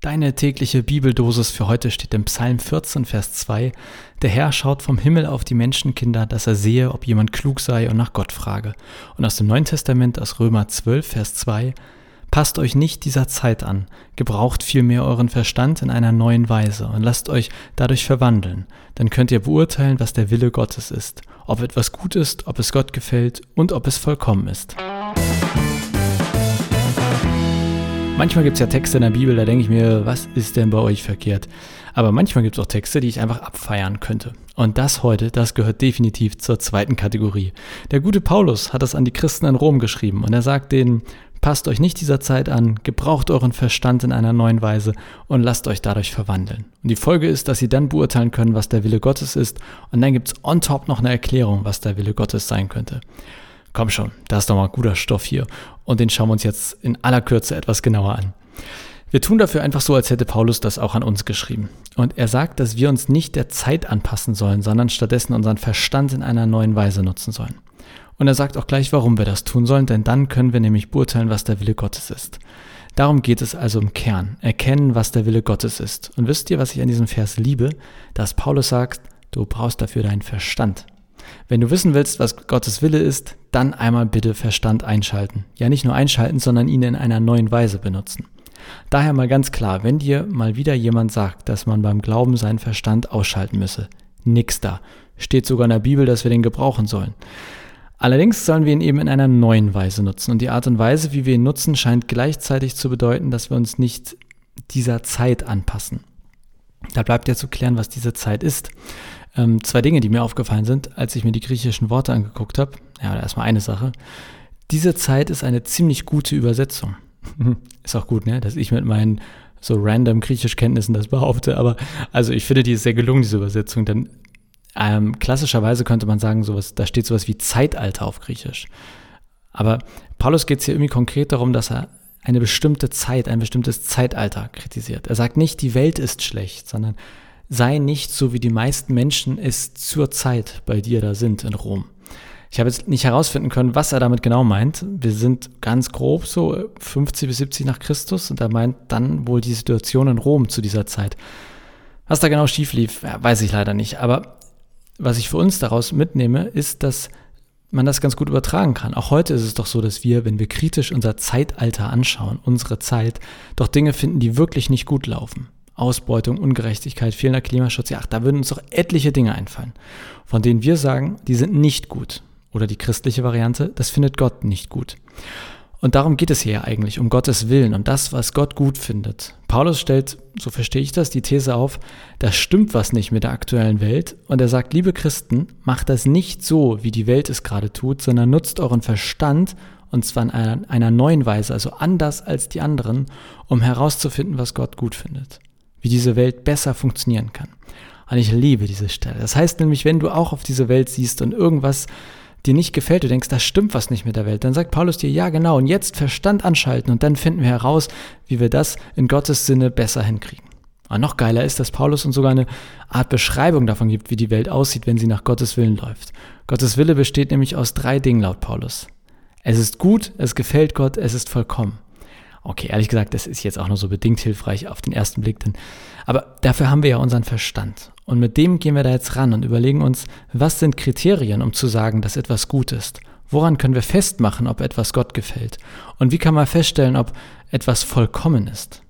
Deine tägliche Bibeldosis für heute steht im Psalm 14, Vers 2. Der Herr schaut vom Himmel auf die Menschenkinder, dass er sehe, ob jemand klug sei und nach Gott frage. Und aus dem Neuen Testament, aus Römer 12, Vers 2. Passt euch nicht dieser Zeit an, gebraucht vielmehr euren Verstand in einer neuen Weise und lasst euch dadurch verwandeln. Dann könnt ihr beurteilen, was der Wille Gottes ist, ob etwas gut ist, ob es Gott gefällt und ob es vollkommen ist. Manchmal gibt es ja Texte in der Bibel, da denke ich mir, was ist denn bei euch verkehrt? Aber manchmal gibt es auch Texte, die ich einfach abfeiern könnte. Und das heute, das gehört definitiv zur zweiten Kategorie. Der gute Paulus hat das an die Christen in Rom geschrieben und er sagt denen, passt euch nicht dieser Zeit an, gebraucht euren Verstand in einer neuen Weise und lasst euch dadurch verwandeln. Und die Folge ist, dass sie dann beurteilen können, was der Wille Gottes ist und dann gibt es on top noch eine Erklärung, was der Wille Gottes sein könnte. Komm schon, da ist doch mal guter Stoff hier. Und den schauen wir uns jetzt in aller Kürze etwas genauer an. Wir tun dafür einfach so, als hätte Paulus das auch an uns geschrieben. Und er sagt, dass wir uns nicht der Zeit anpassen sollen, sondern stattdessen unseren Verstand in einer neuen Weise nutzen sollen. Und er sagt auch gleich, warum wir das tun sollen, denn dann können wir nämlich beurteilen, was der Wille Gottes ist. Darum geht es also im Kern. Erkennen, was der Wille Gottes ist. Und wisst ihr, was ich an diesem Vers liebe? Dass Paulus sagt, du brauchst dafür deinen Verstand. Wenn du wissen willst, was Gottes Wille ist, dann einmal bitte Verstand einschalten. Ja, nicht nur einschalten, sondern ihn in einer neuen Weise benutzen. Daher mal ganz klar, wenn dir mal wieder jemand sagt, dass man beim Glauben seinen Verstand ausschalten müsse, nix da. Steht sogar in der Bibel, dass wir den gebrauchen sollen. Allerdings sollen wir ihn eben in einer neuen Weise nutzen. Und die Art und Weise, wie wir ihn nutzen, scheint gleichzeitig zu bedeuten, dass wir uns nicht dieser Zeit anpassen. Da bleibt ja zu klären, was diese Zeit ist. Ähm, zwei Dinge, die mir aufgefallen sind, als ich mir die griechischen Worte angeguckt habe. Ja, erstmal eine Sache. Diese Zeit ist eine ziemlich gute Übersetzung. ist auch gut, ne? Dass ich mit meinen so random Griechischkenntnissen das behaupte, aber also ich finde die ist sehr gelungen, diese Übersetzung, denn ähm, klassischerweise könnte man sagen, sowas, da steht sowas wie Zeitalter auf Griechisch. Aber Paulus geht es hier irgendwie konkret darum, dass er eine bestimmte Zeit, ein bestimmtes Zeitalter kritisiert. Er sagt nicht, die Welt ist schlecht, sondern sei nicht so, wie die meisten Menschen es zur Zeit bei dir da sind in Rom. Ich habe jetzt nicht herausfinden können, was er damit genau meint. Wir sind ganz grob so 50 bis 70 nach Christus und er meint dann wohl die Situation in Rom zu dieser Zeit. Was da genau schief lief, weiß ich leider nicht. Aber was ich für uns daraus mitnehme, ist, dass man das ganz gut übertragen kann. Auch heute ist es doch so, dass wir, wenn wir kritisch unser Zeitalter anschauen, unsere Zeit, doch Dinge finden, die wirklich nicht gut laufen. Ausbeutung, Ungerechtigkeit, fehlender Klimaschutz, ja, ach, da würden uns doch etliche Dinge einfallen, von denen wir sagen, die sind nicht gut. Oder die christliche Variante, das findet Gott nicht gut. Und darum geht es hier eigentlich, um Gottes Willen, um das, was Gott gut findet. Paulus stellt, so verstehe ich das, die These auf, da stimmt was nicht mit der aktuellen Welt. Und er sagt, liebe Christen, macht das nicht so, wie die Welt es gerade tut, sondern nutzt euren Verstand, und zwar in einer, einer neuen Weise, also anders als die anderen, um herauszufinden, was Gott gut findet wie diese Welt besser funktionieren kann. Und ich liebe diese Stelle. Das heißt nämlich, wenn du auch auf diese Welt siehst und irgendwas dir nicht gefällt, du denkst, da stimmt was nicht mit der Welt, dann sagt Paulus dir, ja genau, und jetzt Verstand anschalten und dann finden wir heraus, wie wir das in Gottes Sinne besser hinkriegen. Und noch geiler ist, dass Paulus uns sogar eine Art Beschreibung davon gibt, wie die Welt aussieht, wenn sie nach Gottes Willen läuft. Gottes Wille besteht nämlich aus drei Dingen laut Paulus. Es ist gut, es gefällt Gott, es ist vollkommen. Okay, ehrlich gesagt, das ist jetzt auch nur so bedingt hilfreich auf den ersten Blick, denn, aber dafür haben wir ja unseren Verstand. Und mit dem gehen wir da jetzt ran und überlegen uns, was sind Kriterien, um zu sagen, dass etwas gut ist? Woran können wir festmachen, ob etwas Gott gefällt? Und wie kann man feststellen, ob etwas vollkommen ist?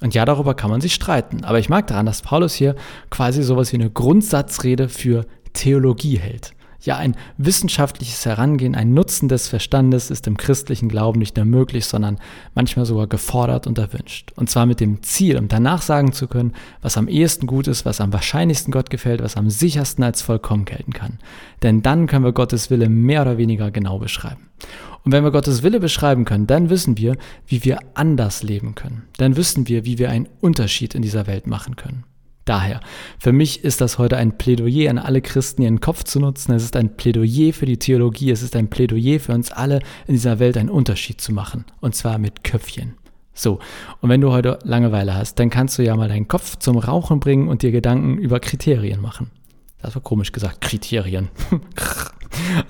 Und ja, darüber kann man sich streiten. Aber ich mag daran, dass Paulus hier quasi sowas wie eine Grundsatzrede für Theologie hält. Ja, ein wissenschaftliches Herangehen, ein Nutzen des Verstandes ist im christlichen Glauben nicht nur möglich, sondern manchmal sogar gefordert und erwünscht. Und zwar mit dem Ziel, um danach sagen zu können, was am ehesten gut ist, was am wahrscheinlichsten Gott gefällt, was am sichersten als vollkommen gelten kann. Denn dann können wir Gottes Wille mehr oder weniger genau beschreiben. Und wenn wir Gottes Wille beschreiben können, dann wissen wir, wie wir anders leben können. Dann wissen wir, wie wir einen Unterschied in dieser Welt machen können. Daher, für mich ist das heute ein Plädoyer an alle Christen, ihren Kopf zu nutzen. Es ist ein Plädoyer für die Theologie. Es ist ein Plädoyer für uns alle, in dieser Welt einen Unterschied zu machen. Und zwar mit Köpfchen. So, und wenn du heute Langeweile hast, dann kannst du ja mal deinen Kopf zum Rauchen bringen und dir Gedanken über Kriterien machen. Das war komisch gesagt, Kriterien.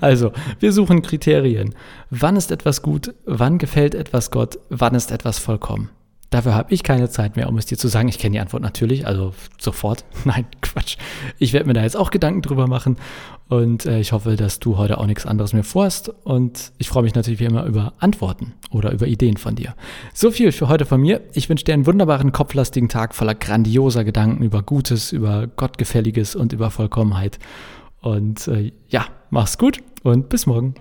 also, wir suchen Kriterien. Wann ist etwas gut? Wann gefällt etwas Gott? Wann ist etwas vollkommen? Dafür habe ich keine Zeit mehr, um es dir zu sagen. Ich kenne die Antwort natürlich, also sofort. Nein, Quatsch. Ich werde mir da jetzt auch Gedanken drüber machen und äh, ich hoffe, dass du heute auch nichts anderes mehr vorhast. Und ich freue mich natürlich wie immer über Antworten oder über Ideen von dir. So viel für heute von mir. Ich wünsche dir einen wunderbaren, kopflastigen Tag voller grandioser Gedanken über Gutes, über Gottgefälliges und über Vollkommenheit. Und äh, ja, mach's gut und bis morgen.